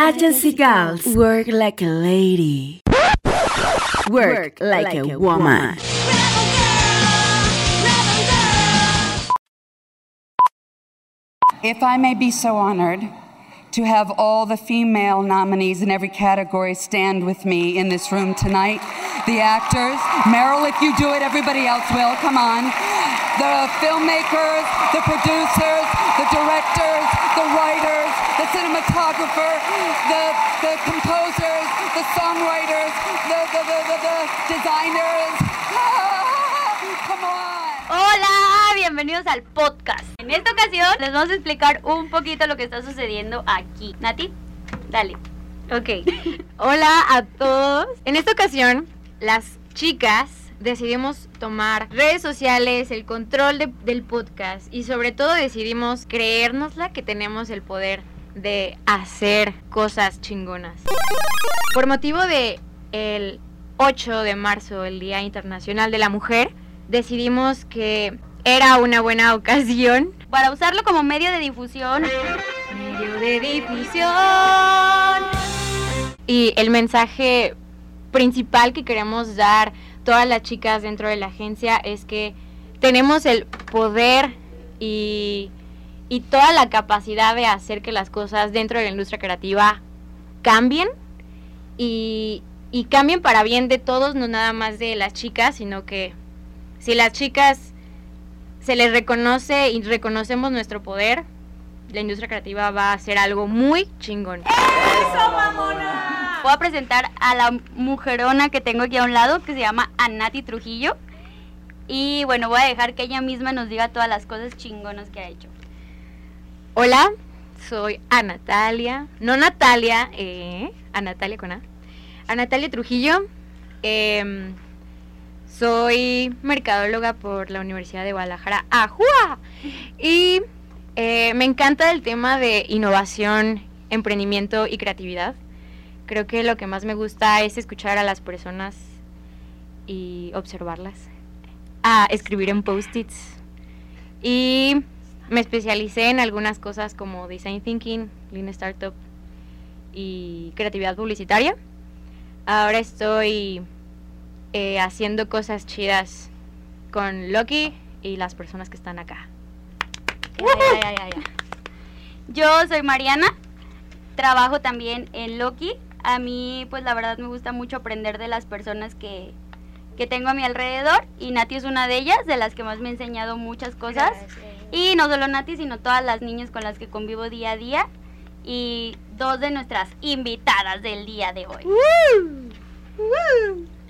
Agency Girls. Work like a lady. Work like a woman. If I may be so honored to have all the female nominees in every category stand with me in this room tonight. The actors, Meryl, if you do it, everybody else will. Come on. The filmmakers, the producers, the directors, the writers, the cinematographer, the, the composers, the songwriters, the, the, the, the, the designers. Come on. Hola, bienvenidos al podcast. En esta ocasión les vamos a explicar un poquito lo que está sucediendo aquí. Nati, dale. Ok. Hola a todos. En esta ocasión, las chicas decidimos tomar redes sociales, el control de- del podcast y sobre todo decidimos creérnosla que tenemos el poder de hacer cosas chingonas. Por motivo de el 8 de marzo, el Día Internacional de la Mujer, decidimos que era una buena ocasión Para usarlo como medio de difusión, medio de difusión. Y el mensaje principal que queremos dar todas las chicas dentro de la agencia es que tenemos el poder y, y toda la capacidad de hacer que las cosas dentro de la industria creativa cambien y, y cambien para bien de todos, no nada más de las chicas, sino que si las chicas se les reconoce y reconocemos nuestro poder, la industria creativa va a ser algo muy chingón. voy a presentar a la mujerona que tengo aquí a un lado, que se llama Anati Trujillo. Y bueno, voy a dejar que ella misma nos diga todas las cosas chingonas que ha hecho. Hola, soy a Natalia, no Natalia, eh, a Natalia con A, a Natalia Trujillo. em, soy mercadóloga por la Universidad de Guadalajara, ¡Ajúa! Y eh, me encanta el tema de innovación, emprendimiento y creatividad. Creo que lo que más me gusta es escuchar a las personas y observarlas. A escribir en post-its. Y me especialicé en algunas cosas como design thinking, lean startup y creatividad publicitaria. Ahora estoy eh, haciendo cosas chidas con Loki y las personas que están acá. Yo soy Mariana, trabajo también en Loki. A mí, pues la verdad me gusta mucho aprender de las personas que, que tengo a mi alrededor y Nati es una de ellas, de las que más me ha enseñado muchas cosas. Y no solo Nati, sino todas las niñas con las que convivo día a día y dos de nuestras invitadas del día de hoy.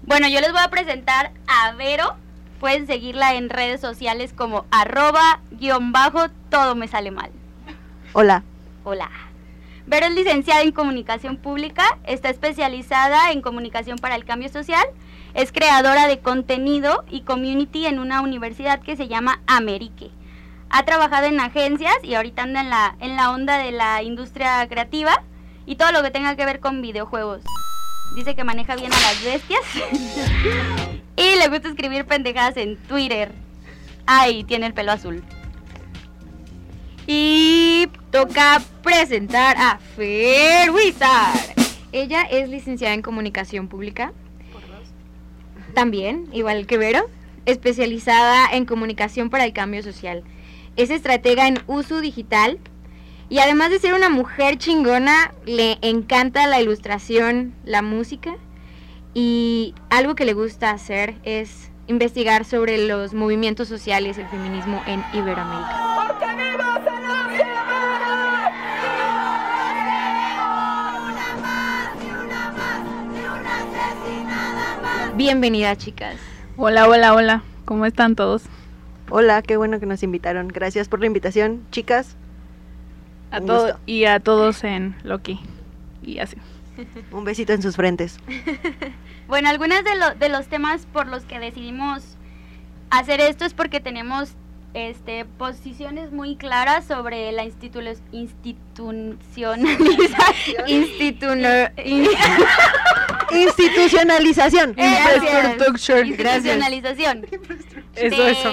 Bueno, yo les voy a presentar a Vero. Pueden seguirla en redes sociales como arroba guion bajo todo me sale mal. Hola. Hola. Vero es licenciada en comunicación pública, está especializada en comunicación para el cambio social, es creadora de contenido y community en una universidad que se llama Amerique. Ha trabajado en agencias y ahorita anda en la, en la onda de la industria creativa y todo lo que tenga que ver con videojuegos. Dice que maneja bien a las bestias y le gusta escribir pendejadas en Twitter. Ay, tiene el pelo azul. Y toca presentar a Fer Wizard. Ella es licenciada en comunicación pública. También, igual que Vero, especializada en comunicación para el cambio social. Es estratega en uso digital y además de ser una mujer chingona, le encanta la ilustración, la música y algo que le gusta hacer es investigar sobre los movimientos sociales, el feminismo en Iberoamérica. Bienvenida, chicas. Hola, hola, hola. ¿Cómo están todos? Hola, qué bueno que nos invitaron. Gracias por la invitación, chicas. A todos y a todos en Loki. Y así. Un besito en sus frentes. Bueno, algunos de, lo- de los temas por los que decidimos hacer esto es porque tenemos este, posiciones muy claras sobre la institu- institucionalización. Institucionalización. Infrastructure. Institucionalización. Eso, de, eso.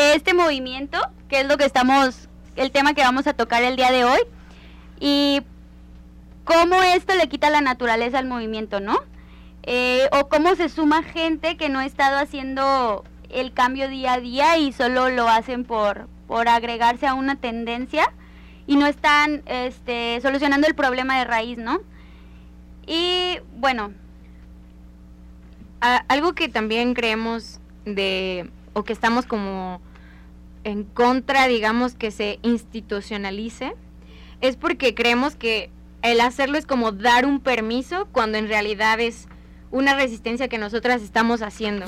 De este movimiento, que es lo que estamos, el tema que vamos a tocar el día de hoy. Y cómo esto le quita la naturaleza al movimiento, ¿no? Eh, o cómo se suma gente que no ha estado haciendo el cambio día a día y solo lo hacen por, por agregarse a una tendencia y no están este, solucionando el problema de raíz, ¿no? Y bueno, algo que también creemos de, o que estamos como en contra, digamos, que se institucionalice, es porque creemos que el hacerlo es como dar un permiso cuando en realidad es una resistencia que nosotras estamos haciendo.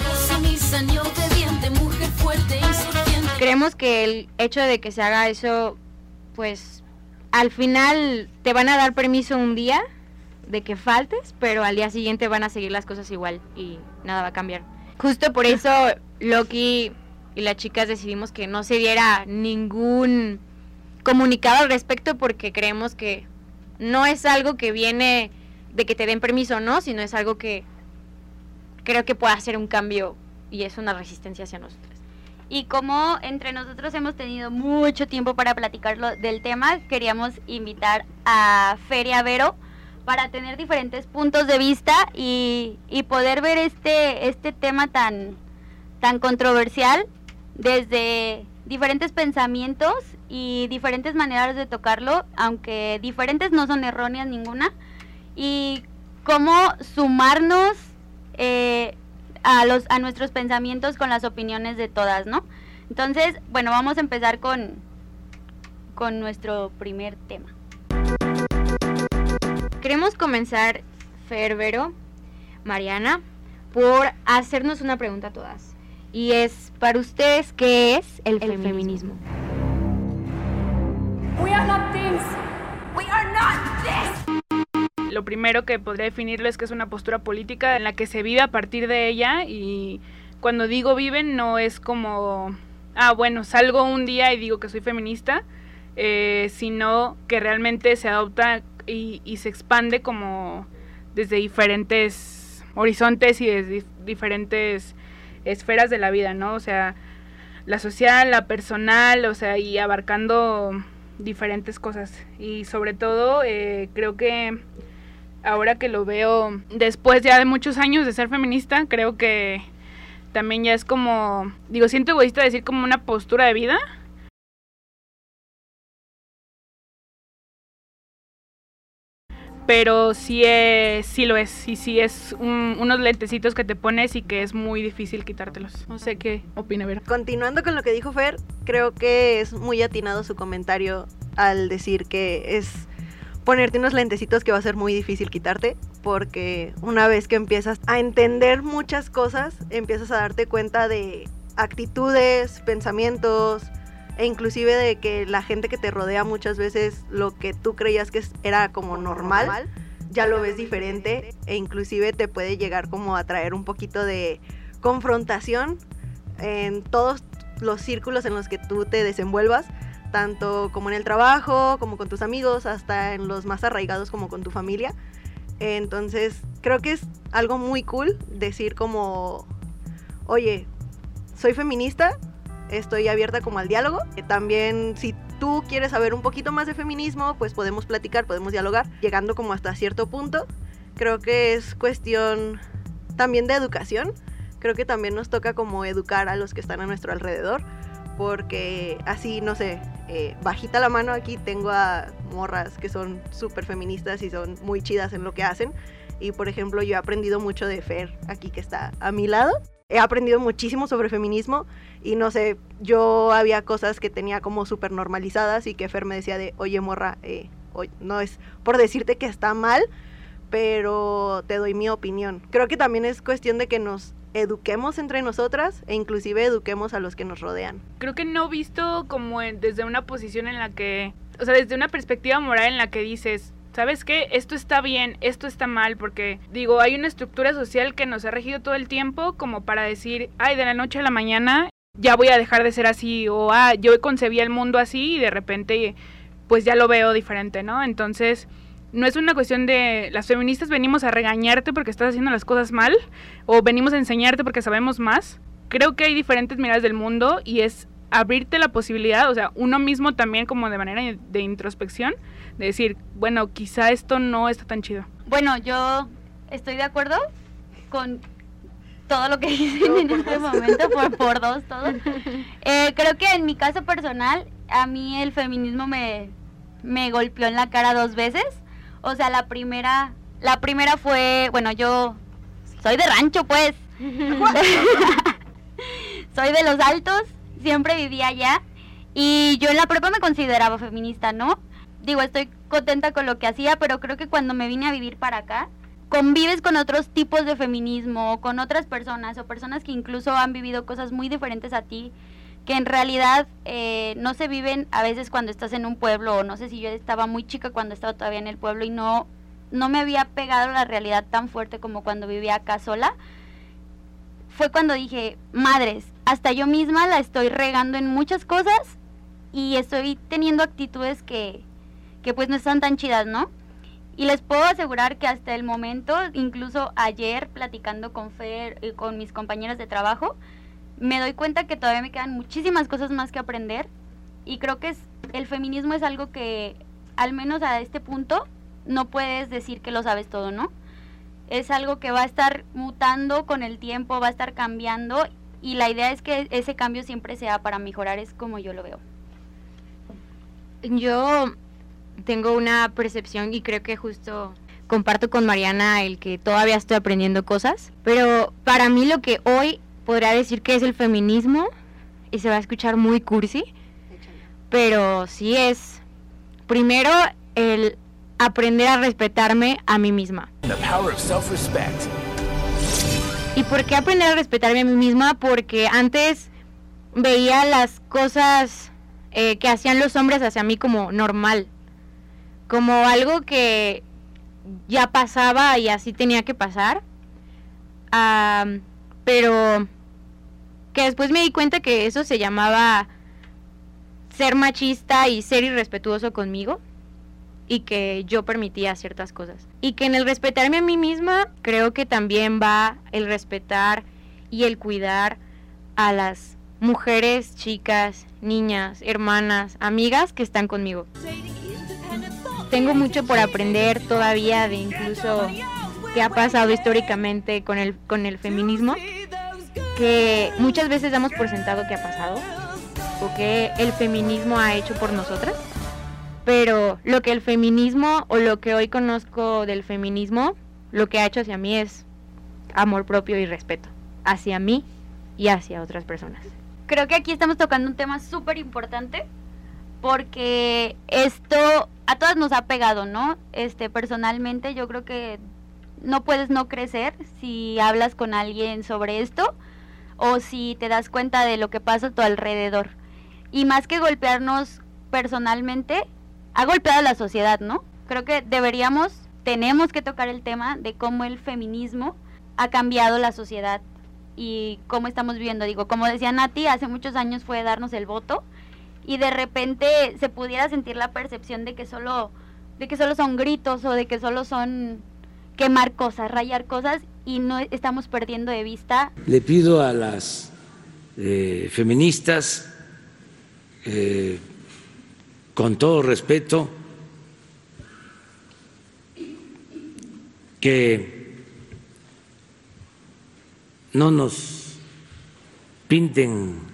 Creemos que el hecho de que se haga eso, pues al final te van a dar permiso un día de que faltes, pero al día siguiente van a seguir las cosas igual y nada va a cambiar. Justo por eso Loki y las chicas decidimos que no se diera ningún comunicado al respecto porque creemos que no es algo que viene de que te den permiso no, sino es algo que creo que puede hacer un cambio y es una resistencia hacia nosotros. Y como entre nosotros hemos tenido mucho tiempo para platicar lo- del tema, queríamos invitar a Feria Vero para tener diferentes puntos de vista y, y poder ver este, este tema tan, tan controversial desde diferentes pensamientos y diferentes maneras de tocarlo, aunque diferentes no son erróneas ninguna, y cómo sumarnos eh, a, los, a nuestros pensamientos con las opiniones de todas, ¿no? Entonces, bueno, vamos a empezar con, con nuestro primer tema. Queremos comenzar, Ferbero, Mariana, por hacernos una pregunta a todas. Y es, para ustedes, ¿qué es el, feminismo? We are not this. We are not this. Lo primero que podría definirlo es que es una postura política en la que se vive a partir de ella y cuando digo viven no es como, ah, bueno, salgo un día y digo que soy feminista, eh, sino que realmente se adopta y, y se expande como desde diferentes horizontes y desde dif- diferentes esferas de la vida, ¿no? O sea, la social, la personal, o sea, y abarcando diferentes cosas. Y sobre todo, eh, creo que ahora que lo veo después ya de muchos años de ser feminista, creo que también ya es como, digo, siento egoísta decir como una postura de vida. Pero sí, es, sí lo es, y sí es un- unos lentecitos que te pones y que es muy difícil quitártelos. No sé qué opina Vera. Continuando con lo que dijo Fer, creo que es muy atinado su comentario al decir que es ponerte unos lentecitos que va a ser muy difícil quitarte, porque una vez que empiezas a entender muchas cosas, empiezas a darte cuenta de actitudes, pensamientos, e inclusive de que la gente que te rodea muchas veces lo que tú creías que era como normal, ya lo ves diferente e inclusive te puede llegar como a traer un poquito de confrontación en todos los círculos en los que tú te desenvuelvas, tanto como en el trabajo, como con tus amigos, hasta en los más arraigados como con tu familia. Entonces, creo que es algo muy cool decir como, oye, soy feminista, estoy abierta como al diálogo. También si tú quieres saber un poquito más de feminismo, pues podemos platicar, podemos dialogar, llegando como hasta cierto punto. Creo que es cuestión también de educación. Creo que también nos toca como educar a los que están a nuestro alrededor, porque así, no sé, eh, bajita la mano aquí tengo a morras que son súper feministas y son muy chidas en lo que hacen. Y por ejemplo, yo he aprendido mucho de Fer, aquí que está a mi lado. He aprendido muchísimo sobre feminismo y no sé, yo había cosas que tenía como súper normalizadas y que Fer me decía de, oye morra, eh, oy- no es por decirte que está mal, pero te doy mi opinión. Creo que también es cuestión de que nos eduquemos entre nosotras e inclusive eduquemos a los que nos rodean. creo que no visto como desde una posición en la que, o sea, desde una perspectiva moral en la que dices, ¿sabes qué? Esto está bien, esto está mal, porque digo, hay una estructura social que nos ha regido todo el tiempo como para decir, ay, de la noche a la mañana ya voy a dejar de ser así, o ah, yo concebía el mundo así y de repente pues ya lo veo diferente, ¿no? Entonces, no es una cuestión de las feministas venimos a regañarte porque estás haciendo las cosas mal o venimos a enseñarte porque sabemos más. Creo que hay diferentes miradas del mundo y es abrirte la posibilidad, o sea, uno mismo también como de manera de introspección, de decir, bueno, quizá esto no está tan chido. Bueno, yo estoy de acuerdo con todo lo que dicen en este momento, por, por dos, todo. Eh, creo que en mi caso personal, a mí el feminismo me, me golpeó en la cara dos veces. O sea, la primera, la primera fue, bueno, yo soy de rancho, pues. soy de los altos, siempre vivía allá. Y yo en la prepa me consideraba feminista, ¿no? Digo, estoy contenta con lo que hacía, pero creo que cuando me vine a vivir para acá, convives con otros tipos de feminismo, con otras personas o personas que incluso han vivido cosas muy diferentes a ti, que en realidad eh, no se viven a veces cuando estás en un pueblo, o no sé si yo estaba muy chica cuando estaba todavía en el pueblo y no, no me había pegado la realidad tan fuerte como cuando vivía acá sola. Fue cuando dije, madres, hasta yo misma la estoy regando en muchas cosas y estoy teniendo actitudes que, que pues no están tan chidas, ¿no? Y les puedo asegurar que hasta el momento, incluso ayer platicando con Fer y con mis compañeros de trabajo, me doy cuenta que todavía me quedan muchísimas cosas más que aprender y creo que es, el feminismo es algo que al menos a este punto no puedes decir que lo sabes todo, ¿no? Es algo que va a estar mutando con el tiempo, va a estar cambiando y la idea es que ese cambio siempre sea para mejorar, es como yo lo veo. Yo tengo una percepción y creo que justo comparto con Mariana el que todavía estoy aprendiendo cosas, pero para mí lo que hoy podría decir que es el feminismo y se va a escuchar muy cursi, pero sí es primero el aprender a respetarme a mí misma. ¿Y por qué aprender a respetarme a mí misma? Porque antes veía las cosas eh, que hacían los hombres hacia mí como normal, como algo que ya pasaba y así tenía que pasar. pero que después me di cuenta que eso se llamaba ser machista y ser irrespetuoso conmigo y que yo permitía ciertas cosas. Y que en el respetarme a mí misma creo que también va el respetar y el cuidar a las mujeres, chicas, niñas, hermanas, amigas que están conmigo tengo mucho por aprender todavía de incluso qué ha pasado históricamente con el, con el feminismo, que muchas veces damos por sentado que ha pasado o que el feminismo ha hecho por nosotras, pero lo que el feminismo o lo que hoy conozco del feminismo, lo que ha hecho hacia mí es amor propio y respeto, hacia mí y hacia otras personas. Creo que aquí estamos tocando un tema súper importante porque esto a todas nos ha pegado, ¿no? Este, personalmente yo creo que no puedes no crecer si hablas con alguien sobre esto o si te das cuenta de lo que pasa a tu alrededor. Y más que golpearnos personalmente, ha golpeado a la sociedad, ¿no? Creo que deberíamos, tenemos que tocar el tema de cómo el feminismo ha cambiado la sociedad y cómo estamos viviendo. Digo, como decía Nati, hace muchos años fue darnos el voto y de repente se pudiera sentir la percepción de que solo de que solo son gritos o de que solo son quemar cosas, rayar cosas y no estamos perdiendo de vista. Le pido a las eh, feministas, eh, con todo respeto, que no nos pinten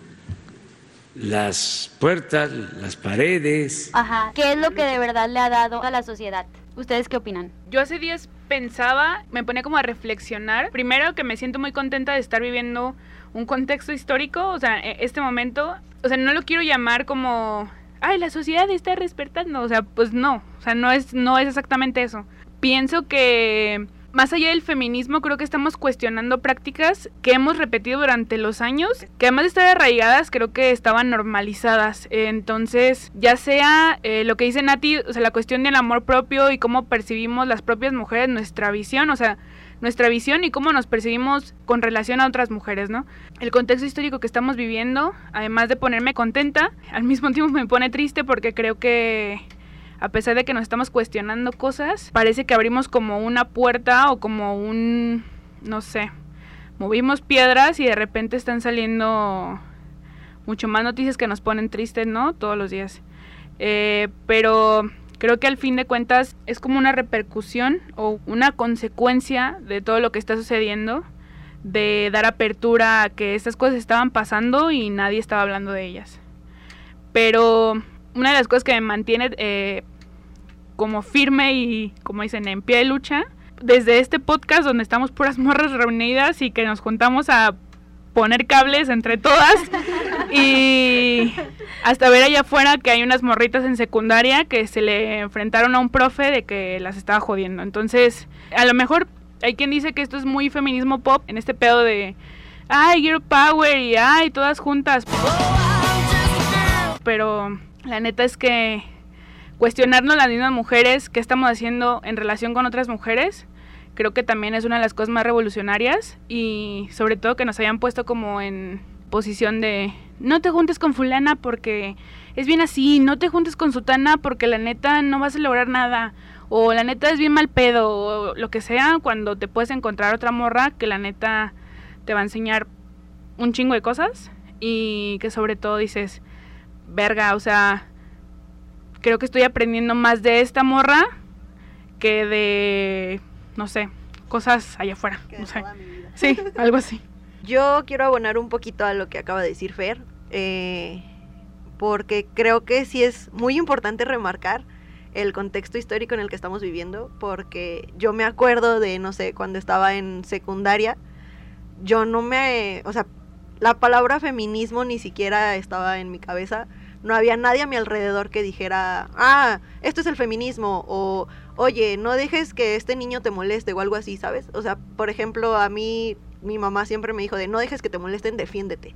las puertas, las paredes. Ajá. ¿Qué es lo que de verdad le ha dado a la sociedad? ¿Ustedes qué opinan? Yo hace días pensaba, me ponía como a reflexionar. Primero que me siento muy contenta de estar viviendo un contexto histórico, o sea, e, este momento, o sea, no lo quiero llamar como, ay, la sociedad está respetando, o sea, pues no, o sea, no es, no es exactamente eso. Pienso que más allá del feminismo, creo que estamos cuestionando prácticas que hemos repetido durante los años, que además de estar arraigadas, creo que estaban normalizadas. Entonces, ya sea eh, lo que dice Nati, o sea, la cuestión del amor propio y cómo percibimos las propias mujeres, nuestra visión, o sea, nuestra visión y cómo nos percibimos con relación a otras mujeres, ¿no? El contexto histórico que estamos viviendo, además de ponerme contenta, al mismo tiempo me pone triste porque creo que a pesar de que nos estamos cuestionando cosas, parece que abrimos como una puerta o como un, no sé, movimos piedras y de repente están saliendo mucho más noticias que nos ponen tristes, ¿no? Todos los días. Eh, pero creo que al fin de cuentas es como una repercusión o una consecuencia de todo lo que está sucediendo, de dar apertura a que estas cosas estaban pasando y nadie estaba hablando de ellas. Pero una de las cosas que me mantiene eh, como firme y, como dicen, en pie de lucha, desde este podcast donde estamos puras morras reunidas y que nos juntamos a poner cables entre todas y hasta ver allá afuera que hay unas morritas en secundaria que se le enfrentaron a un profe de que las estaba jodiendo. Entonces, a lo mejor hay quien dice que esto es muy feminismo pop en este pedo de ay, girl power y ay, todas juntas. Pero la neta es que cuestionarnos las mismas mujeres, qué estamos haciendo en relación con otras mujeres, creo que también es una de las cosas más revolucionarias y sobre todo que nos hayan puesto como en posición de no te juntes con fulana porque es bien así, no te juntes con sutana porque la neta no vas a lograr nada o la neta es bien mal pedo o lo que sea cuando te puedes encontrar otra morra que la neta te va a enseñar un chingo de cosas y que sobre todo dices, verga, o sea, creo que estoy aprendiendo más de esta morra que de no sé, cosas allá afuera. No sé. Sí, algo así. Yo quiero abonar un poquito a lo que acaba de decir Fer, eh, porque creo que sí es muy importante remarcar el contexto histórico en el que estamos viviendo, porque yo me acuerdo de, no sé, cuando estaba en secundaria, yo no me, o sea, la palabra feminismo ni siquiera estaba en mi cabeza, no había nadie a mi alrededor que dijera, ah, esto es el feminismo, o oye, no dejes que este niño te moleste o algo así, ¿sabes? O sea, por ejemplo, a mí mi mamá siempre me dijo de no dejes que te molesten, defiéndete,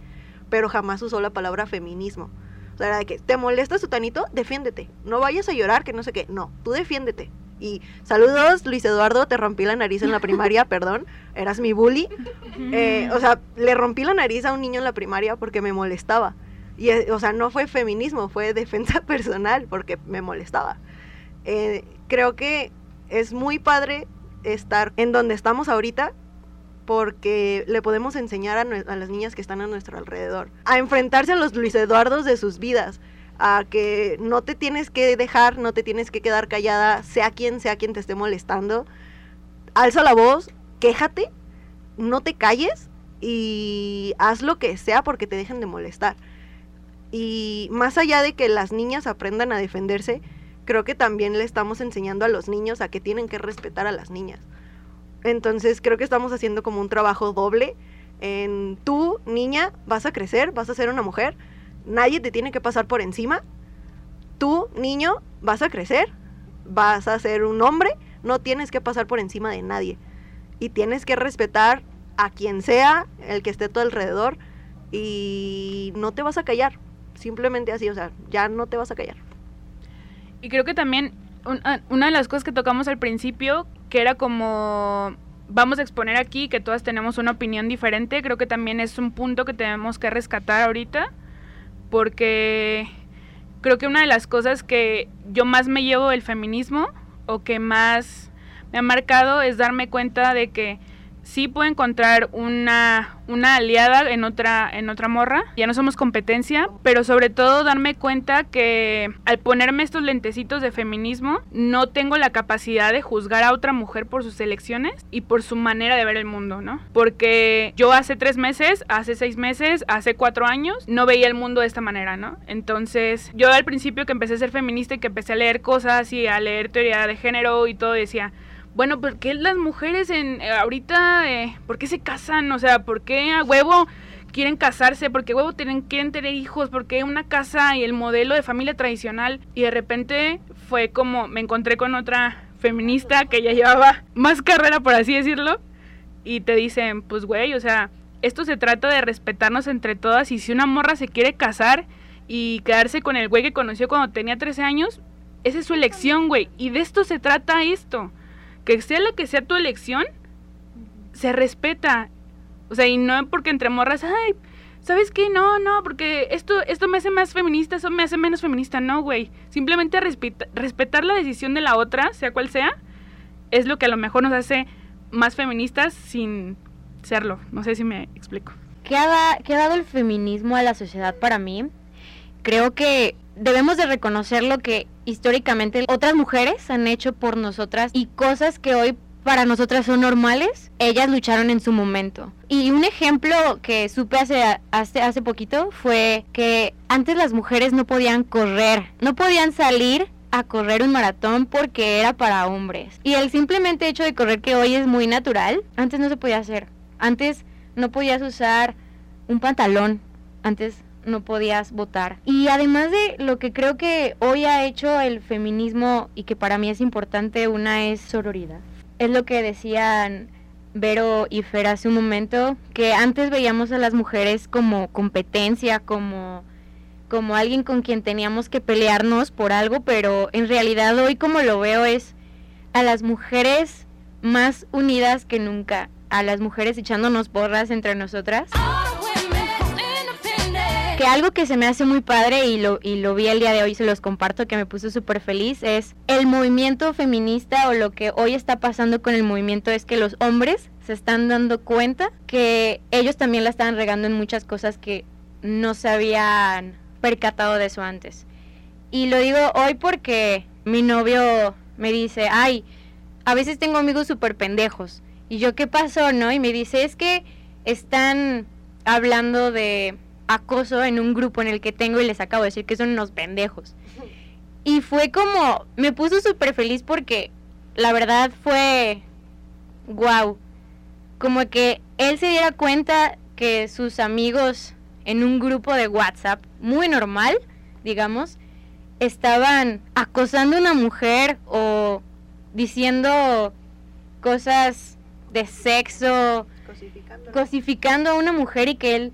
pero jamás usó la palabra feminismo. O sea, era de que te molesta su tanito, defiéndete, no vayas a llorar, que no sé qué, no, tú defiéndete. Y saludos, Luis Eduardo, te rompí la nariz en la primaria, perdón, eras mi bully. Eh, o sea, le rompí la nariz a un niño en la primaria porque me molestaba. Y, o sea, no fue feminismo, fue defensa personal porque me molestaba. Eh, creo que es muy padre estar en donde estamos ahorita porque le podemos enseñar a, las niñas que están a nuestro alrededor a enfrentarse a los Luis Eduardos de sus vidas, a que no te tienes que dejar, no te tienes que quedar callada, sea quien sea quien te esté molestando. Alza la voz, quéjate, no te calles y haz lo que sea porque te dejen de molestar. Y más allá de que las niñas aprendan a defenderse, creo que también le estamos enseñando a los niños a que tienen que respetar a las niñas. Entonces creo que estamos haciendo como un trabajo doble. En tú, niña, vas a crecer, vas a ser una mujer, nadie te tiene que pasar por encima. Tú, niño, vas a crecer, vas a ser un hombre, no tienes que pasar por encima de nadie. Y tienes que respetar a quien sea, el que esté a tu alrededor, y no te vas a callar. Simplemente así, o sea, ya no te vas a callar. Y creo que también ah, una de las cosas que tocamos al principio, que era como vamos a exponer aquí que todas tenemos una opinión diferente, creo que también es un punto que tenemos que rescatar ahorita, porque creo que una de las cosas que yo más me llevo del feminismo o que más me ha marcado es darme cuenta de que sí puedo encontrar una, una aliada en otra, en otra morra. Ya no somos competencia, pero sobre todo darme cuenta que al ponerme estos lentecitos de feminismo, no tengo la capacidad de juzgar a otra mujer por sus elecciones y por su manera de ver el mundo, ¿no? Porque yo hace tres meses, hace seis meses, hace cuatro años, no veía el mundo de esta manera, ¿no? Entonces, yo al principio que empecé a ser feminista y que empecé a leer cosas y a leer teoría de género y todo, decía, bueno, ¿por qué las mujeres en eh, ahorita, eh, por qué se casan? O sea, ¿por qué a huevo quieren casarse? ¿Por qué huevo tienen, quieren tener hijos? ¿Por qué una casa y el modelo de familia tradicional? Y de repente fue como, me encontré con otra feminista que ya llevaba más carrera, por así decirlo, y te dicen, pues güey, o sea, esto se trata de respetarnos entre todas y si una morra se quiere casar y quedarse con el güey que conoció cuando tenía 13 años, esa es su elección, güey, y de esto se trata esto que sea lo que sea tu elección, se respeta. O sea, y no porque entre morras, ay, ¿sabes qué? No, no, porque esto, esto me hace más feminista, eso me hace menos feminista. No, güey. Simplemente respetar la decisión de la otra, sea cual sea, es lo que a lo mejor nos hace más feministas sin serlo. No sé si me explico. ¿qué ha, qué ha dado el feminismo a la sociedad para mí? Creo que debemos de reconocer lo que históricamente otras mujeres han hecho por nosotras y cosas que hoy para nosotras son normales, ellas lucharon en su momento. Y un ejemplo que supe hace, hace, hace poquito fue que antes las mujeres no podían correr, no podían salir a correr un maratón porque era para hombres. Y el simplemente hecho de correr que hoy es muy natural, antes no se podía hacer. Antes no podías usar un pantalón, antes no podías votar. Y además de lo que creo que hoy ha hecho el feminismo y que para mí es importante, una es sororidad. Es lo que decían Vero y Fer hace un momento, que antes veíamos a las mujeres como competencia, como como alguien con quien teníamos que pelearnos por algo, pero en realidad hoy como lo veo es a las mujeres más unidas que nunca, a las mujeres echándonos porras entre nosotras. Que algo que se me hace muy padre y lo, y lo vi el día de hoy, se los comparto, que me puso súper feliz, es el movimiento feminista o lo que hoy está pasando con el movimiento es que los hombres se están dando cuenta que ellos también la están regando en muchas cosas que no sabían percatado de eso antes. Y lo digo hoy porque mi novio me dice, ay, a veces tengo amigos súper pendejos. Y yo, ¿qué pasó, no? Y me dice, es que están hablando de acoso en un grupo en el que tengo y les acabo de decir que son unos pendejos. Y fue como, me puso súper feliz porque la verdad fue, wow, como que él se diera cuenta que sus amigos en un grupo de WhatsApp muy normal, digamos, estaban acosando a una mujer o diciendo cosas de sexo, cosificando. a una mujer y que él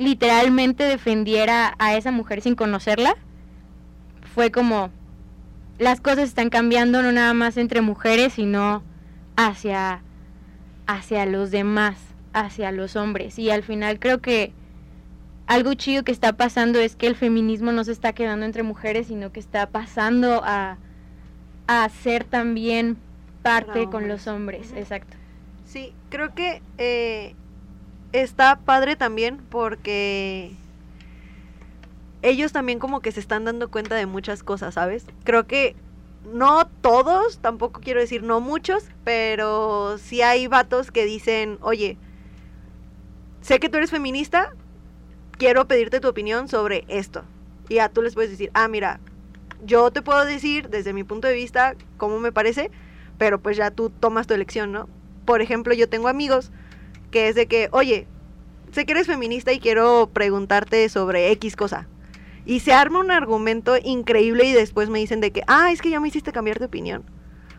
literalmente defendiera a esa mujer sin conocerla, fue como las cosas están cambiando no nada más entre mujeres, sino hacia hacia los demás, hacia los hombres. Y al final creo que algo chido que está pasando es que el feminismo no se está quedando entre mujeres, sino que está pasando a, a ser también parte con los hombres. Exacto. Sí, creo que eh, está padre también porque ellos también como que se están dando cuenta de muchas cosas, ¿sabes? Creo que no todos, tampoco quiero decir no muchos, pero sí hay vatos que dicen, oye, sé que tú eres feminista, quiero pedirte tu opinión sobre esto. Y ya tú les puedes decir, ah, mira, yo te puedo decir desde mi punto de vista cómo me parece, pero pues ya tú tomas tu elección, ¿no? Por ejemplo, yo tengo amigos que es de que, oye, sé que eres feminista y quiero preguntarte sobre X cosa. Y se arma un argumento increíble y después me dicen de que, ah, es que ya me hiciste cambiar de opinión.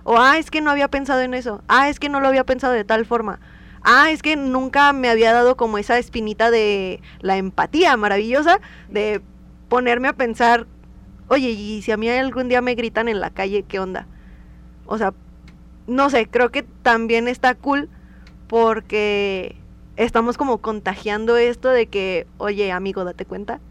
O, ah, es que no había pensado en eso. Ah, es que no lo había pensado de tal forma ah, es que nunca me había dado como esa espinita de la empatía maravillosa, de ponerme a pensar, oye, y si a mí algún día me gritan en la calle, ¿qué onda? O sea, no sé, creo que también está cool porque estamos como contagiando esto de que, oye, amigo, date cuenta.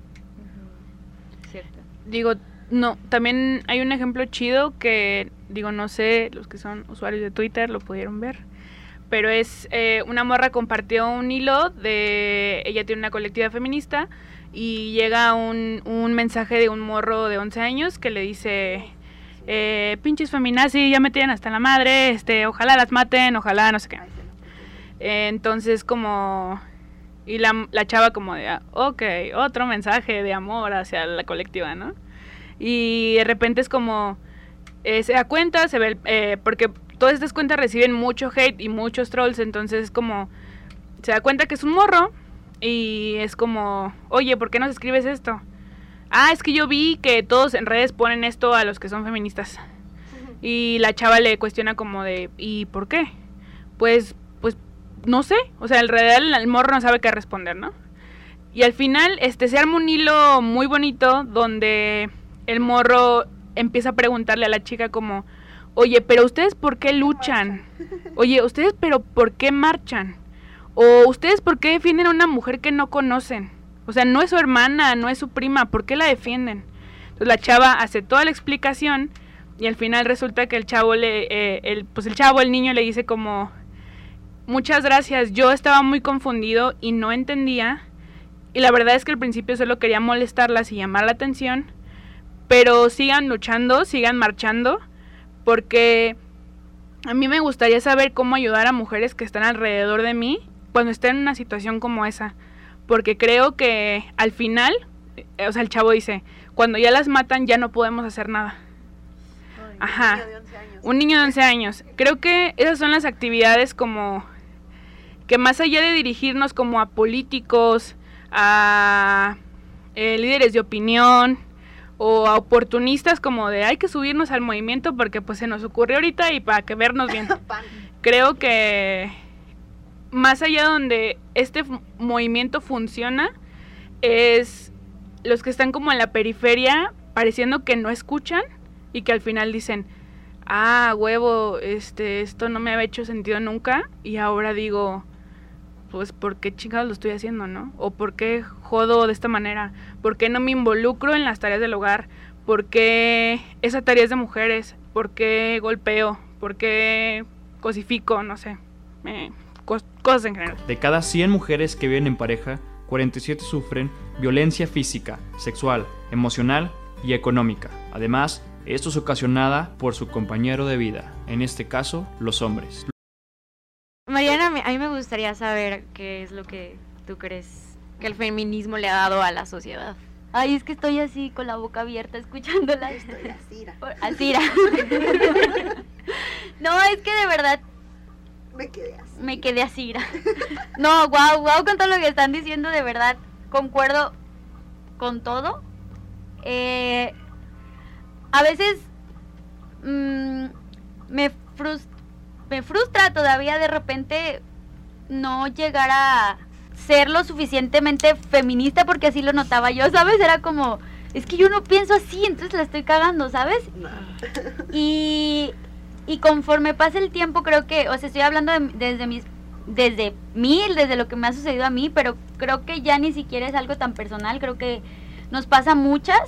Cierto. Digo, no, también hay un ejemplo chido que, digo, no sé, los que son usuarios de Twitter lo pudieron ver pero es eh, una morra compartió un hilo de, ella tiene una colectiva feminista y llega un, un mensaje de un morro de 11 años que le dice, eh, pinches feminazis, ya me tienen hasta la madre, este, ojalá las maten, ojalá no sé qué. Entonces como, y la, la chava como de, ah, ok, otro mensaje de amor hacia la colectiva, ¿no? Y de repente es como, eh, se da cuenta, se ve, eh, porque todas estas cuentas reciben mucho hate y muchos trolls, entonces es como, se da cuenta que es un morro y es como, oye, ¿por qué no escribes esto? Ah, es que yo vi que todos en redes ponen esto a los que son feministas. Y la chava le cuestiona como de, ¿y por qué? Pues, no sé. O sea, realidad el morro no sabe qué responder, ¿no? Y al final, este, se arma un hilo muy bonito donde el morro empieza a preguntarle a la chica como, Oye, pero ustedes por qué luchan? Oye, ustedes pero por qué marchan? O ustedes por qué defienden a una mujer que no conocen? O sea, no es su hermana, no es su prima, ¿por qué la defienden? Entonces la chava hace toda la explicación y al final resulta que el chavo le, eh, el, pues el chavo, el niño le dice como, muchas gracias. Yo estaba muy confundido y no entendía. Y la verdad es que al principio solo quería molestarlas y llamar la atención. Pero sigan luchando, sigan marchando, porque a mí me gustaría saber cómo ayudar a mujeres que están alrededor de mí cuando estén en una situación como esa. Porque creo que al final, eh, o sea, el chavo dice, cuando ya las matan ya no podemos hacer nada. Ajá. Un niño de 11 años. Creo que esas son las actividades como que más allá de dirigirnos como a políticos, a eh, líderes de opinión o a oportunistas como de hay que subirnos al movimiento porque pues se nos ocurrió ahorita y para que vernos bien. Creo que más allá donde este movimiento funciona es los que están como en la periferia pareciendo que no escuchan y que al final dicen, ah, huevo, este, esto no me había hecho sentido nunca y ahora digo, pues, ¿por qué chingados lo estoy haciendo, no? O ¿por qué jodo de esta manera? ¿Por qué no me involucro en las tareas del hogar? ¿Por qué esa tarea es de mujeres? ¿Por qué golpeo? ¿Por qué cosifico? No sé. cosas en general. De cada 100 mujeres que viven en pareja, 47 sufren violencia física, sexual, emocional y económica. Además, esto es ocasionada por su compañero de vida, en este caso, los hombres. Mariana, a mí me gustaría saber qué es lo que tú crees que el feminismo le ha dado a la sociedad. Ay, es que estoy así con la boca abierta escuchándola. Estoy asira. Asira. no, es que de verdad me quedé así. Me quedé así. No, wow, wow con todo lo que están diciendo, de verdad, concuerdo con todo. Eh, a veces mm, me, me frustra todavía de repente no llegar a ser lo suficientemente feminista porque así lo notaba yo, ¿sabes? Era como, es que yo no pienso así, entonces la estoy cagando, ¿sabes? Y, y conforme pasa el tiempo creo que, o sea, estoy hablando desde mis desde mí, desde lo que me ha sucedido a mí, pero creo que ya ni siquiera es algo tan personal, creo que nos pasa a muchas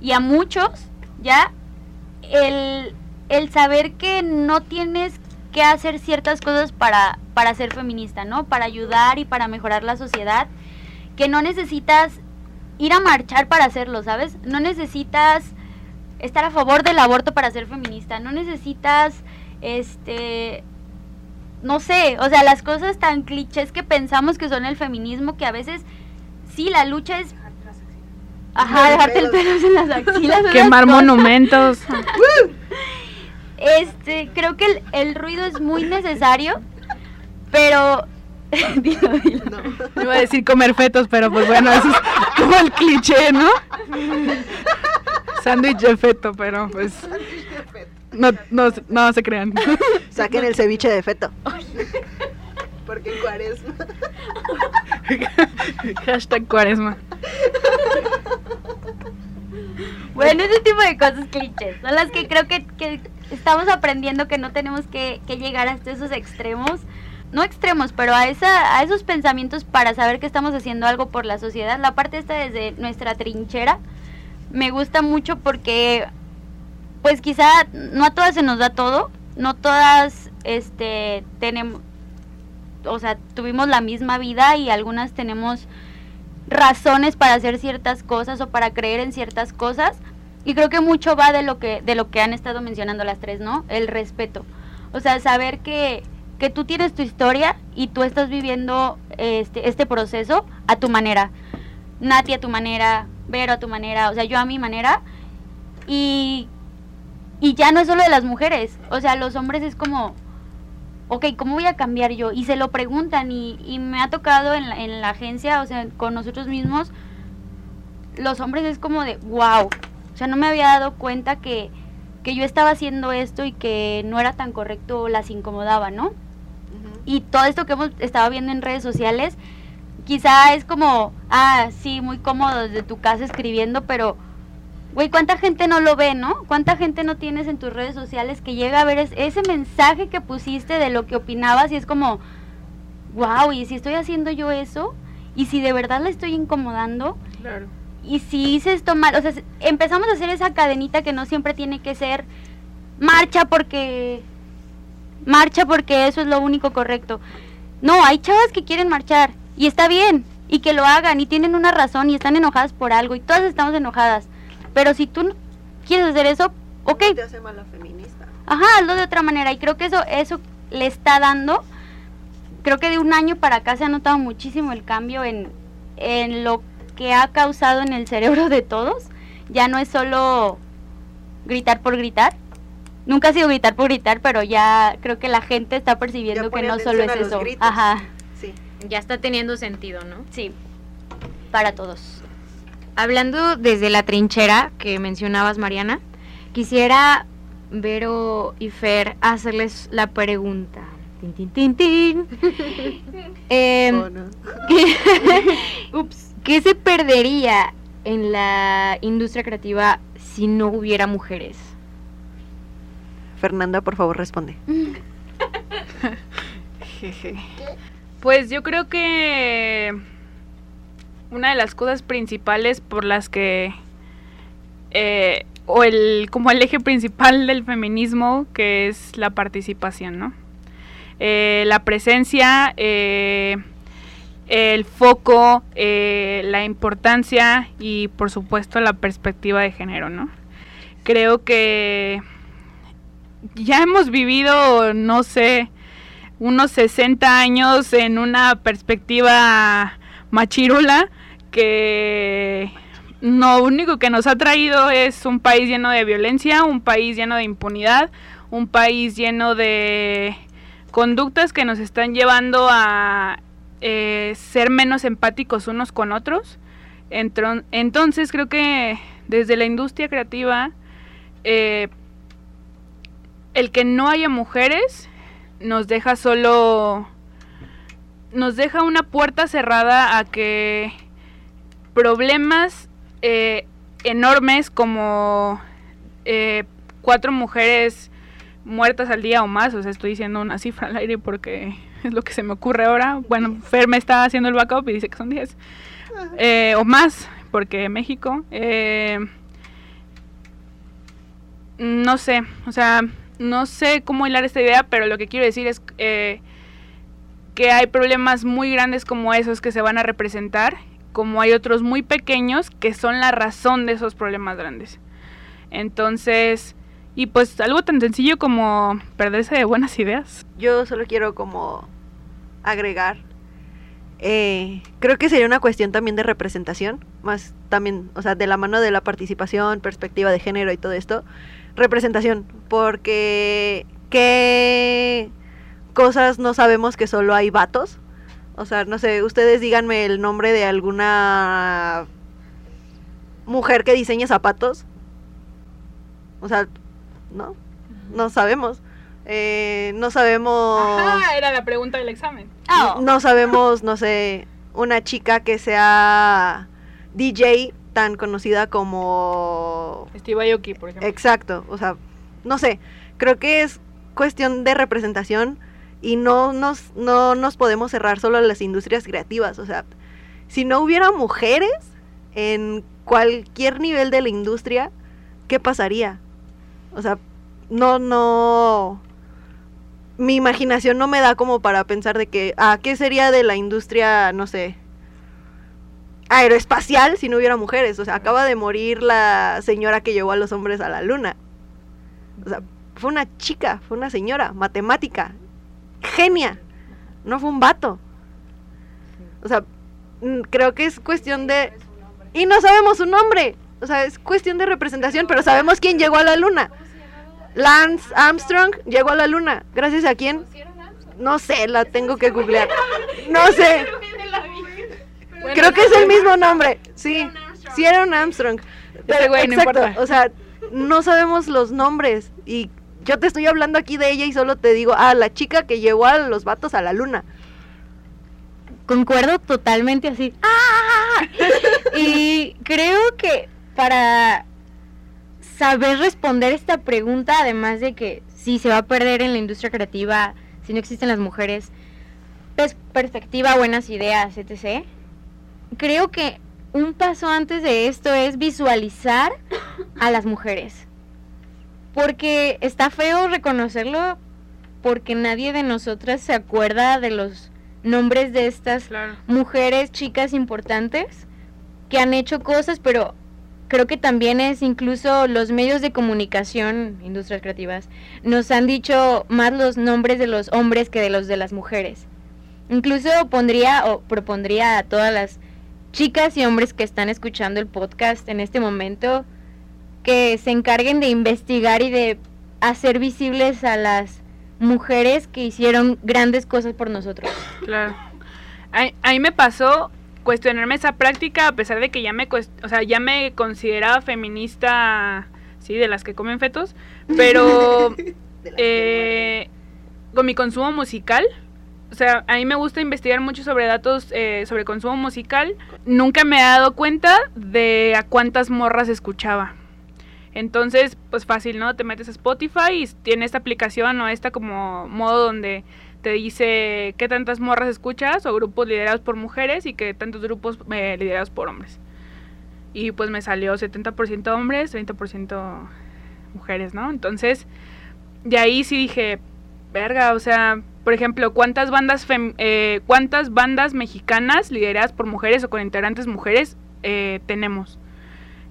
y a muchos ya el, el saber que no tienes que hacer ciertas cosas para, para ser feminista, ¿no? Para ayudar y para mejorar la sociedad, que no necesitas ir a marchar para hacerlo, ¿sabes? No necesitas estar a favor del aborto para ser feminista, no necesitas, este, no sé, o sea, las cosas tan clichés que pensamos que son el feminismo, que a veces sí, la lucha es Ajá, dejarte el pelo en las axilas. Quemar monumentos. este, creo que el, el, ruido es muy necesario, pero... No. Iba a decir comer fetos, pero pues bueno, eso es como el cliché, ¿no? Sándwich de feto, pero pues... No, no, no se crean. Saquen el ceviche de feto. Porque cuaresma. Hashtag cuaresma. Bueno, ese tipo de cosas clichés son las que creo que, que estamos aprendiendo que no tenemos que, llegar hasta esos extremos. No extremos, pero a, esa, a esos pensamientos para saber que estamos haciendo algo por la sociedad. La parte esta desde nuestra trinchera me gusta mucho porque pues quizá no a todas se nos da todo, no todas este tenemos o sea, tuvimos la misma vida y algunas tenemos razones para hacer ciertas cosas o para creer en ciertas cosas. Y creo que mucho va de lo que, de lo que han estado mencionando las tres, ¿no? El respeto. O sea, saber que, que tú tienes tu historia y tú estás viviendo este, este proceso a tu manera. Nati a tu manera, Vero a tu manera, o sea, yo a mi manera. Y, y ya no es solo de las mujeres, o sea, los hombres es como, ok, ¿cómo voy a cambiar yo? Y se lo preguntan y, y me ha tocado en la, en la, agencia, o sea, con nosotros mismos, los hombres es como de, wow, o sea, no me había dado cuenta que, que yo estaba haciendo esto y que no era tan correcto, las incomodaba, ¿no? Y todo esto que hemos estado viendo en redes sociales, quizá es como, ah, sí, muy cómodo desde tu casa escribiendo, pero Güey, ¿cuánta gente no lo ve, no? ¿Cuánta gente no tienes en tus redes sociales que llega a ver ese mensaje que pusiste de lo que opinabas y es como, wow, y si estoy haciendo yo eso, y si de verdad la estoy incomodando, claro. Y si hice esto mal, o sea, empezamos a hacer esa cadenita que no siempre tiene que ser marcha porque marcha porque eso es lo único correcto. No, hay chavas que quieren marchar y está bien y que lo hagan y tienen una razón y están enojadas por algo y todas estamos enojadas. Pero si tú quieres hacer eso, ok. Te hace mala feminista. Ajá, hazlo de otra manera y creo que eso eso le está dando creo que de un año para acá se ha notado muchísimo el cambio en, en lo que ha causado en el cerebro de todos. Ya no es solo gritar por gritar. Nunca ha sido gritar por gritar, pero ya creo que la gente está percibiendo que no solo es atención a los eso. gritos. Ajá, Sí. Ya está teniendo sentido, ¿no? sí. Para todos. Hablando desde la trinchera que mencionabas, Mariana, quisiera, Vero y Fer, hacerles la pregunta. Tin, tin, tin, tin. ¿O no? ¿qué, ups, ¿Qué se perdería en la industria creativa si no hubiera mujeres? Fernanda, por favor, responde. Jeje. Pues yo creo que una de las cosas principales por las que eh, o el como el eje principal del feminismo que es la participación, ¿no? Eh, la presencia, eh, el foco, eh, la importancia y por supuesto la perspectiva de género, ¿no? Creo que ya hemos vivido, no sé, unos 60 años en una perspectiva machirula que lo único que nos ha traído es un país lleno de violencia, un país lleno de impunidad, un país lleno de conductas que nos están llevando a eh, ser menos empáticos unos con otros. Entonces creo que desde la industria creativa eh, el que no haya mujeres nos deja solo nos deja una puerta cerrada a que problemas eh, enormes como eh, cuatro mujeres muertas al día o más, o sea, estoy diciendo una cifra al aire porque es lo que se me ocurre ahora. Bueno, Fer está haciendo el backup y dice que son 10 eh, o más, porque México. eh, no sé, o sea, no sé cómo hilar esta idea, pero lo que quiero decir es eh, que hay problemas muy grandes como esos que se van a representar, como hay otros muy pequeños que son la razón de esos problemas grandes. Entonces, y pues algo tan sencillo como perderse de buenas ideas. Yo solo quiero como agregar. eh, creo que sería una cuestión también de representación, más también, o sea, de la mano de la participación, perspectiva de género y todo esto. Representación, porque qué cosas no sabemos que solo hay vatos. O sea, no sé, ustedes díganme el nombre de alguna mujer que diseñe zapatos. O sea, no, no sabemos. Eh, no sabemos. Ajá, era la pregunta del examen. Oh. No sabemos, no sé, una chica que sea DJ tan conocida como... Steve Aoki, por ejemplo. Exacto, o sea, no sé, creo que es cuestión de representación y no nos, no nos podemos cerrar solo a las industrias creativas, o sea, si no hubiera mujeres en cualquier nivel de la industria, ¿qué pasaría? O sea, no, no, mi imaginación no me da como para pensar de que, ah, ¿qué sería de la industria, no sé, aeroespacial si no hubiera mujeres? O sea, acaba de morir la señora que llevó a los hombres a la luna. O sea, fue una chica, fue una señora, matemática, genia, no fue un vato. O sea, mm, creo que es cuestión de... Y no sabemos su nombre. O sea, es cuestión de representación, pero sabemos quién llegó a la luna. Lance Armstrong llegó a la luna. ¿Gracias a quién? No sé, la tengo que googlear. No sé. Creo que es el mismo nombre. Sí, sí era un Armstrong. No exacto, importa. O sea, no sabemos los nombres. Y yo te estoy hablando aquí de ella y solo te digo, ah, la chica que llevó a los vatos a la luna. Concuerdo totalmente así. ¡Ah! y creo que para saber responder esta pregunta, además de que si se va a perder en la industria creativa, si no existen las mujeres, pers- perspectiva, buenas ideas, etc. Creo que un paso antes de esto es visualizar a las mujeres. Porque está feo reconocerlo porque nadie de nosotras se acuerda de los nombres de estas mujeres, chicas importantes que han hecho cosas, pero creo que también es incluso los medios de comunicación, industrias creativas, nos han dicho más los nombres de los hombres que de los de las mujeres. Incluso pondría o propondría a todas las chicas y hombres que están escuchando el podcast en este momento que se encarguen de investigar y de hacer visibles a las mujeres que hicieron grandes cosas por nosotros. Claro. A, mí me pasó cuestionarme esa práctica a pesar de que ya me, o sea, ya me consideraba feminista, sí, de las que comen fetos, pero eh, con mi consumo musical, o sea, a mí me gusta investigar mucho sobre datos eh, sobre consumo musical. Nunca me he dado cuenta de a cuántas morras escuchaba. Entonces, pues fácil, ¿no? Te metes a Spotify y tiene esta aplicación o esta como modo donde te dice qué tantas morras escuchas o grupos liderados por mujeres y qué tantos grupos eh, liderados por hombres. Y pues me salió 70% hombres, 30% mujeres, ¿no? Entonces, de ahí sí dije, verga, o sea, por ejemplo, ¿cuántas bandas, eh, ¿cuántas bandas mexicanas lideradas por mujeres o con integrantes mujeres eh, tenemos?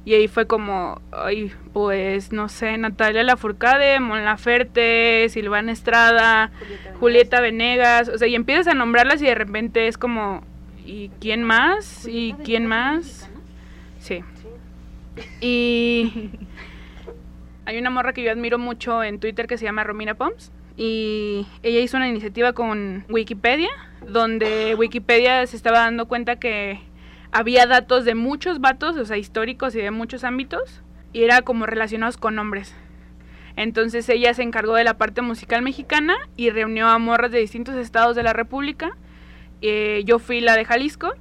Y ahí fue como, ay, pues, no sé, Natalia Lafourcade, Mon Laferte, Silvana Estrada, Julieta, Venegas, o sea, y empiezas a nombrarlas y de repente es como, ¿y quién más? ¿Y quién más? Sí. Y hay una morra que yo admiro mucho en Twitter que se llama Romina Poms y ella hizo una iniciativa con Wikipedia, donde Wikipedia se estaba dando cuenta que había datos de muchos vatos, o sea, históricos y de muchos ámbitos, y era como relacionados con nombres. Entonces ella se encargó de la parte musical mexicana y reunió a morras de distintos estados de la República. Eh, yo fui la de Jalisco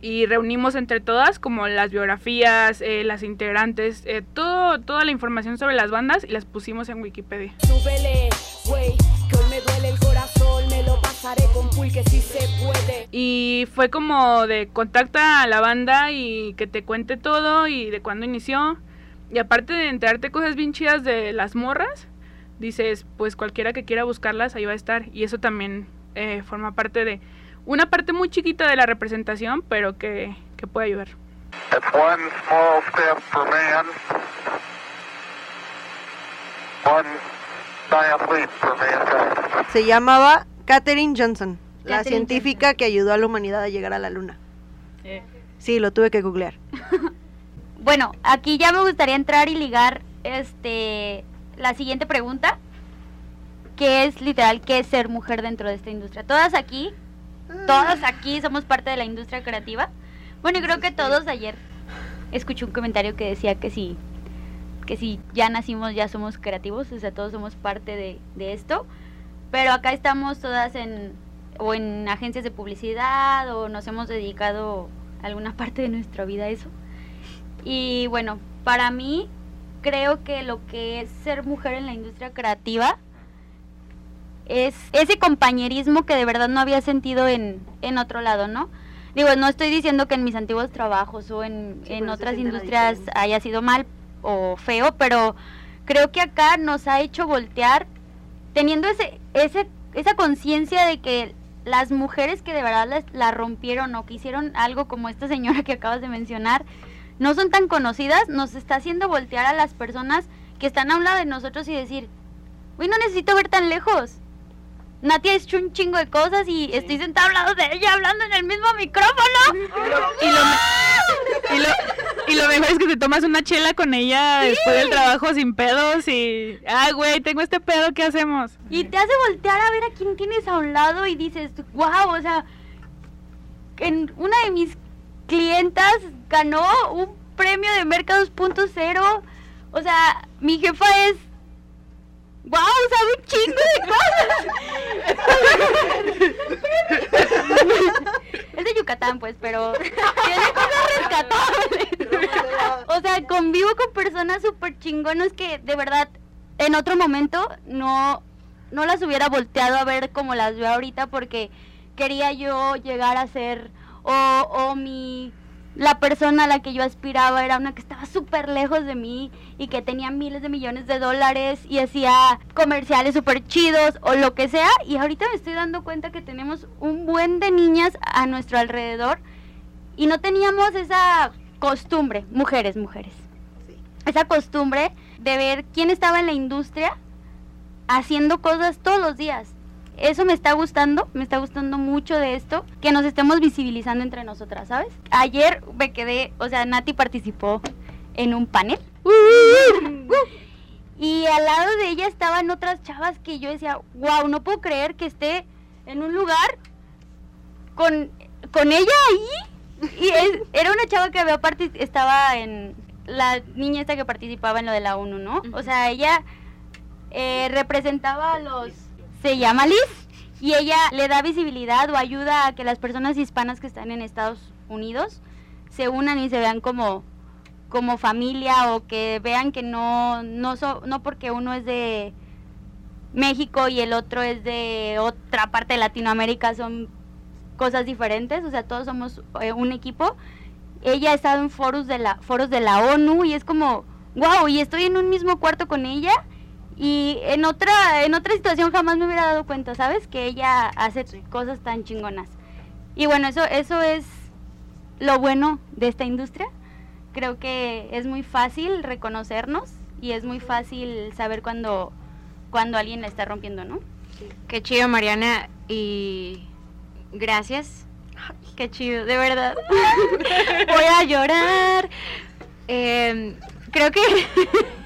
y reunimos entre todas como las biografías, eh, las integrantes, eh, todo, toda la información sobre las bandas y las pusimos en Wikipedia. Se puede. Y fue como de contacta a la banda y que te cuente todo y de cuándo inició. Y aparte de enterarte cosas bien chidas de las morras, dices, pues cualquiera que quiera buscarlas ahí va a estar. Y eso también eh, forma parte de una parte muy chiquita de la representación, pero que, que puede ayudar. Se llamaba Katherine Johnson, la científica que ayudó a la humanidad a llegar a la luna. Eh. Sí, lo tuve que googlear. bueno, aquí ya me gustaría entrar y ligar este la siguiente pregunta, que es literal qué es ser mujer dentro de esta industria. Todas aquí, todas aquí somos parte de la industria creativa. Bueno, y creo que todos ayer escuché un comentario que decía que si que si ya nacimos ya somos creativos, o sea, todos somos parte de, de esto. Pero acá estamos todas en o en agencias de publicidad o nos hemos dedicado alguna parte de nuestra vida a eso. Y bueno, para mí creo que lo que es ser mujer en la industria creativa es ese compañerismo que de verdad no había sentido en, en otro lado, ¿no? Digo, no estoy diciendo que en mis antiguos trabajos o en, en otras industrias haya sido mal o feo, pero creo que acá nos ha hecho voltear teniendo ese, ese, esa conciencia de que las mujeres que de verdad la rompieron o que hicieron algo como esta señora que acabas de mencionar, no son tan conocidas, nos está haciendo voltear a las personas que están a un lado de nosotros y decir, uy, no necesito ver tan lejos. Nati ha hecho un chingo de cosas y estoy sentada al lado de ella hablando en el mismo micrófono. Y lo, y lo, y lo mejor es que te tomas una chela con ella después del trabajo sin pedos y, ay, güey, tengo este pedo, ¿qué hacemos? Y te hace voltear a ver a quién tienes a un lado y dices, wow, o sea, en una de mis clientas ganó un premio de Mercados Punto Cero. O sea, mi jefa es ¡Wow! ¡Sabe un chingo de cosas! es de Yucatán, pues, pero tiene cosas rescatables. o sea, convivo con personas súper chingonas que de verdad en otro momento no, no las hubiera volteado a ver como las veo ahorita porque quería yo llegar a ser o, o mi la persona a la que yo aspiraba era una que estaba súper lejos de mí y que tenía miles de millones de dólares y hacía comerciales súper chidos o lo que sea. Y ahorita me estoy dando cuenta que tenemos un buen de niñas a nuestro alrededor y no teníamos esa costumbre, mujeres, mujeres, esa costumbre de ver quién estaba en la industria haciendo cosas todos los días. Eso me está gustando, me está gustando mucho de esto, que nos estemos visibilizando entre nosotras, ¿sabes? Ayer me quedé, o sea, Nati participó en un panel. Y al lado de ella estaban otras chavas que yo decía, wow, no puedo creer que esté en un lugar con, con ella ahí. Y es- era una chava que había estaba en la niña esta que participaba en lo de la ONU, ¿no? O sea, ella eh, representaba a los... Se llama Liz y ella le da visibilidad o ayuda a que las personas hispanas que están en Estados Unidos se unan y se vean como como familia o que vean que no no no porque uno es de México y el otro es de otra parte de Latinoamérica son cosas diferentes, o sea, todos somos eh, un equipo. Ella ha estado en foros de la foros de la ONU y es como, wow, y estoy en un mismo cuarto con ella y en otra en otra situación jamás me hubiera dado cuenta, ¿sabes? Que ella hace cosas tan chingonas. Y bueno, eso eso es lo bueno de esta industria. Creo que es muy fácil reconocernos y es muy fácil saber cuando cuando alguien la está rompiendo, ¿no? Qué chido, Mariana, y gracias. Qué chido, de verdad. Voy a llorar. Eh, creo que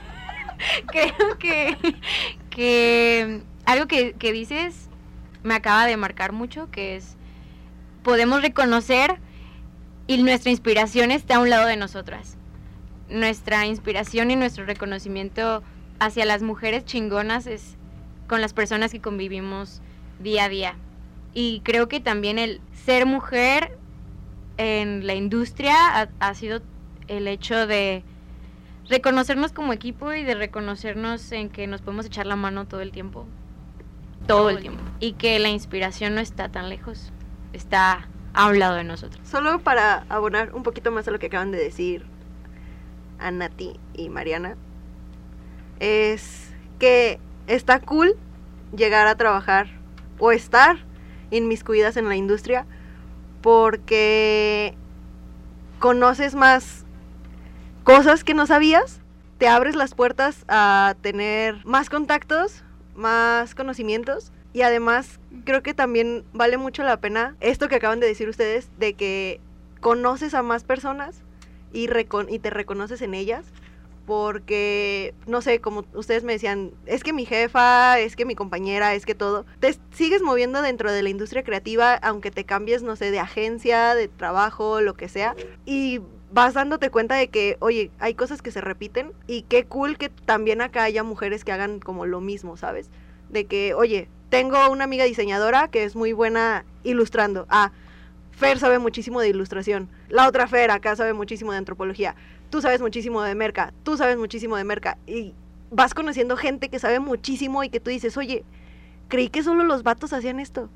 creo que que algo que, que dices me acaba de marcar mucho, que es podemos reconocer y nuestra inspiración está a un lado de nosotras. Nuestra inspiración y nuestro reconocimiento hacia las mujeres chingonas es con las personas que convivimos día a día. Y creo que también el ser mujer en la industria ha, ha sido el hecho de reconocernos como equipo y de reconocernos en que nos podemos echar la mano todo el tiempo. Todo el tiempo. Y que la inspiración no está tan lejos, está a un lado de nosotros. Solo para abonar un poquito más a lo que acaban de decir a Nati y Mariana, es que está cool llegar a trabajar o estar inmiscuidas en la industria porque conoces más cosas que no sabías, te abres las puertas a tener más contactos, más conocimientos y además creo que también vale mucho la pena esto que acaban de decir ustedes de que conoces a más personas y, recon- y te reconoces en ellas porque, no sé, como ustedes me decían, es que mi jefa, es que mi compañera, es que todo, te sigues moviendo dentro de la industria creativa, aunque te cambies, no sé, de agencia, de trabajo, lo que sea, y vas dándote cuenta de que, oye, hay cosas que se repiten y qué cool que también acá haya mujeres que hagan como lo mismo, ¿sabes? De que, oye, tengo una amiga diseñadora que es muy buena ilustrando. Ah, Fer sabe muchísimo de ilustración. La otra Fer acá sabe muchísimo de antropología. Tú sabes muchísimo de merca. Tú sabes muchísimo de merca. Y vas conociendo gente que sabe muchísimo y que tú dices, oye, creí que solo los vatos hacían esto.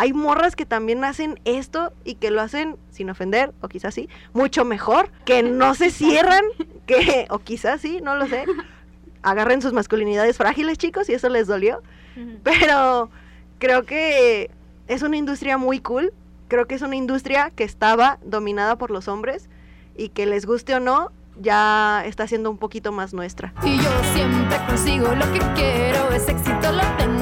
Hay morras que también hacen esto y que lo hacen, sin ofender, o quizás sí, mucho mejor, que no se cierran, que, o quizás sí, no lo sé. Agarren sus masculinidades frágiles, chicos, y eso les dolió. Pero creo que es una industria muy cool. Creo que es una industria que estaba dominada por los hombres y que les guste o no, ya está siendo un poquito más nuestra. Y yo siempre consigo lo que quiero, ese éxito lo tengo.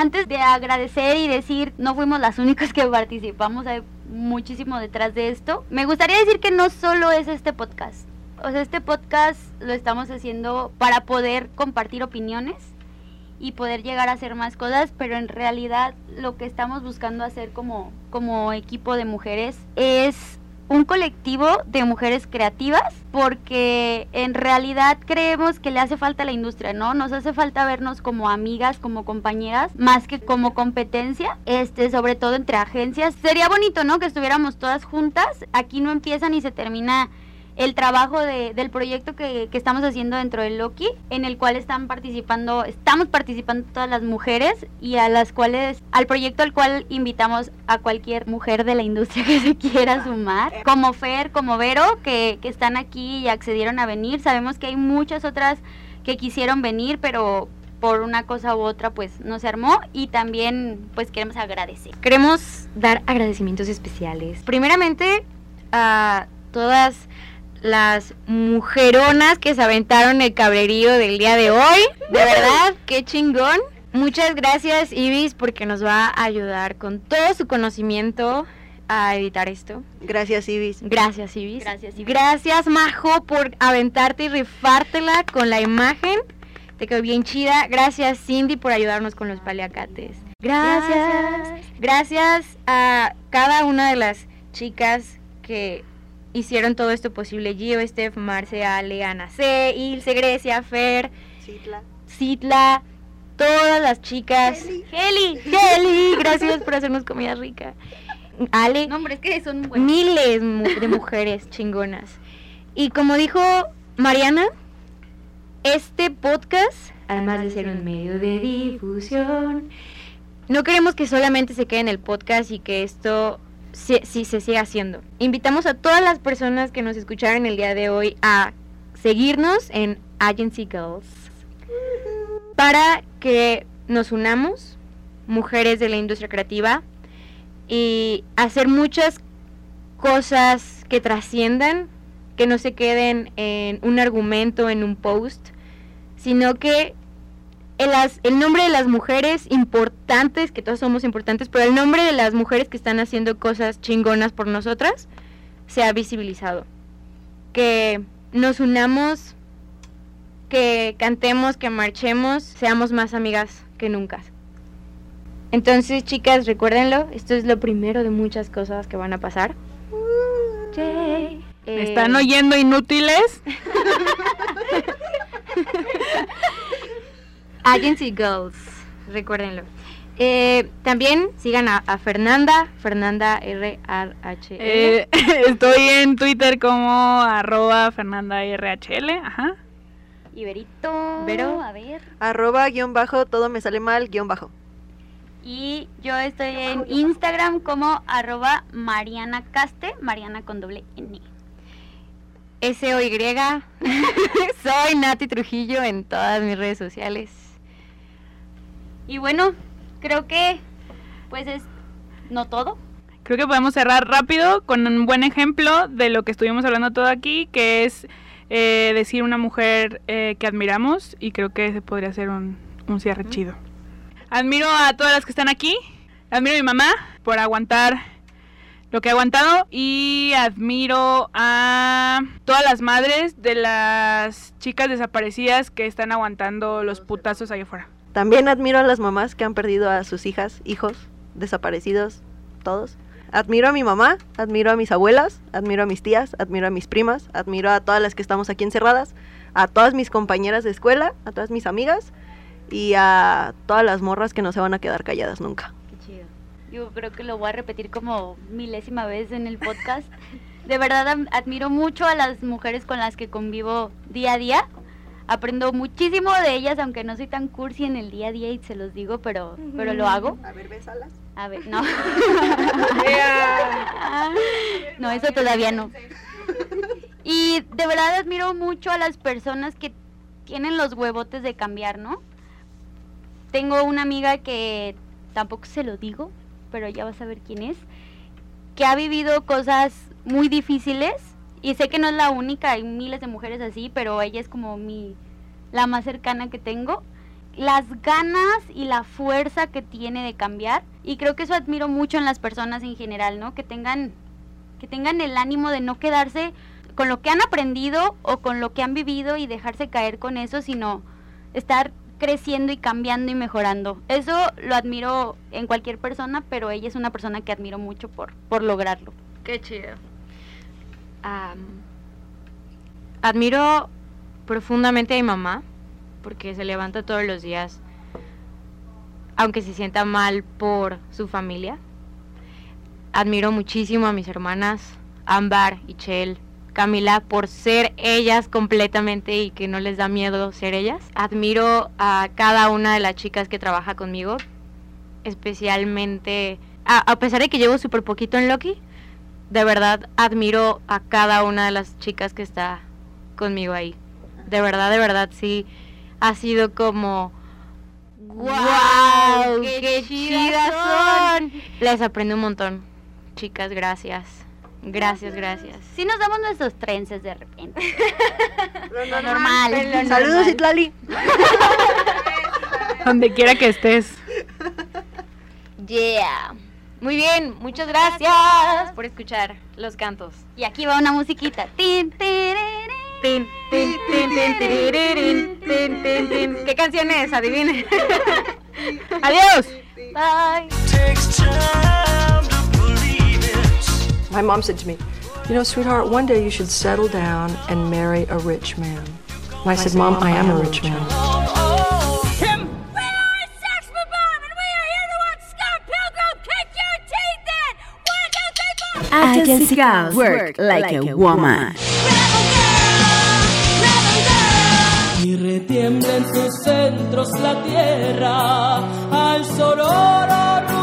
Antes de agradecer y decir, no fuimos las únicas que participamos, hay muchísimo detrás de esto. Me gustaría decir que no solo es este podcast. O sea, este podcast lo estamos haciendo para poder compartir opiniones y poder llegar a hacer más cosas, pero en realidad lo que estamos buscando hacer como, como equipo de mujeres es un colectivo de mujeres creativas porque en realidad creemos que le hace falta a la industria, ¿no? Nos hace falta vernos como amigas, como compañeras, más que como competencia, este, sobre todo entre agencias. Sería bonito, ¿no? Que estuviéramos todas juntas. Aquí no empieza ni se termina el trabajo de, del proyecto que, que, estamos haciendo dentro del Loki, en el cual están participando, estamos participando todas las mujeres y a las cuales, al proyecto al cual invitamos a cualquier mujer de la industria que se quiera sumar, como Fer, como Vero, que, que están aquí y accedieron a venir. Sabemos que hay muchas otras que quisieron venir, pero por una cosa u otra pues no se armó y también pues queremos agradecer. Queremos dar agradecimientos especiales. Primeramente a todas las mujeronas que se aventaron el cabrerío del día de hoy. De verdad, qué chingón. Muchas gracias Ibis porque nos va a ayudar con todo su conocimiento a editar esto. Gracias Ibis. Gracias Ibis. Gracias Ibis. Gracias Majo por aventarte y rifártela con la imagen. Te quedó bien chida. Gracias Cindy por ayudarnos con los paliacates. Gracias. Gracias a cada una de las chicas que hicieron todo esto posible. Gio, Steph, Marce, Ale, Ana C, Ilse, Grecia, Fer, Citla. Citla, todas las chicas. Heli. Heli, gracias por hacernos comida rica. Ale, No, hombre, es que son buenos. miles de mujeres chingonas. Y como dijo Mariana, este podcast, además de ser un medio de difusión, no queremos que solamente se quede en el podcast y que esto sí, sí se siga haciendo. Invitamos a todas las personas que nos escucharon el día de hoy a seguirnos en Agency Girls para que nos unamos, mujeres de la industria creativa, y hacer muchas cosas que trasciendan, que no se queden en un argumento, en un post, sino que el, las- el nombre de las mujeres importantes, que todos somos importantes, pero el nombre de las mujeres que están haciendo cosas chingonas por nosotras, sea visibilizado. Que nos unamos, que cantemos, que marchemos, seamos más amigas que nunca. Entonces, chicas, recuérdenlo, esto es lo primero de muchas cosas que van a pasar. Yay. ¿Me Eh, están oyendo inútiles? Agency Girls, recuérdenlo. Eh, también sigan a, a Fernanda, Fernanda R R H L. Eh, estoy en Twitter como arroba Fernanda RHL. Ajá. Y Berito. Vero. A ver. Arroba guion bajo, todo me sale mal, guion bajo. Y yo estoy en Instagram como arroba Mariana Caste, Mariana con doble N. S O Y. Soy Nati Trujillo en todas mis redes sociales. Y bueno, creo que pues es no todo. Creo que podemos cerrar rápido con un buen ejemplo de lo que estuvimos hablando todo aquí, que es eh, decir una mujer eh, que admiramos y creo que ese podría ser un, un cierre chido. Admiro a todas las que están aquí, admiro a mi mamá por aguantar lo que ha aguantado y admiro a todas las madres de las chicas desaparecidas que están aguantando los putazos allá afuera. También admiro a las mamás que han perdido a sus hijas, hijos, desaparecidos, todos. Admiro a mi mamá, admiro a mis abuelas, admiro a mis tías, admiro a mis primas, admiro a todas las que estamos aquí encerradas, a todas mis compañeras de escuela, a todas mis amigas y a todas las morras que no se van a quedar calladas nunca. Qué chido. Yo creo que lo voy a repetir como milésima vez en el podcast. De verdad admiro mucho a las mujeres con las que convivo día a día. Aprendo muchísimo de ellas, aunque no soy tan cursi en el día a día y se los digo, pero, pero lo hago. A ver, besalas. A ver, no. no, eso todavía no. Y de verdad admiro mucho a las personas que tienen los huevotes de cambiar, ¿no? Tengo una amiga que tampoco se lo digo, pero ya vas a ver quién es, que ha vivido cosas muy difíciles y sé que no es la única, hay miles de mujeres así, pero ella es como mi la más cercana que tengo las ganas y la fuerza que tiene de cambiar y creo que eso admiro mucho en las personas en general, ¿no? Que tengan que tengan el ánimo de no quedarse con lo que han aprendido o con lo que han vivido y dejarse caer con eso, sino estar creciendo y cambiando y mejorando. Eso lo admiro en cualquier persona, pero ella es una persona que admiro mucho por por lograrlo. Qué chido. Am, admiro profundamente a mi mamá porque se levanta todos los días, aunque se sienta mal por su familia. Admiro muchísimo a mis hermanas, Ámbar, Ichel, Camila por ser ellas completamente y que no les da miedo ser ellas. Admiro a cada una de las chicas que trabaja conmigo, especialmente, a, a pesar de que llevo súper poquito en Loki, de verdad admiro a cada una de las chicas que está conmigo ahí. De verdad, de verdad, sí, ha sido como... ¡Wow! ¡Qué, chidas son! Les aprendo un montón. Chicas, gracias. Gracias, gracias. Sí nos damos nuestros trences de repente. Lo normal. lo Saludos, normal. Itlali. Donde quiera que estés. Yeah. Muy bien, muchas gracias por escuchar los cantos. Y aquí va una musiquita. Tin, tirirín. Tin, tin, tin, tin, tirirín, tin, tin, tin. ¿Qué canción es? Adivinen. Adiós. Bye. My mom said to me, You know, sweetheart, one day you should settle down and marry a rich man. And I said, Mom, I am a rich man. I can see girls work like a woman. Y retiembla en sus centros la tierra al sonoro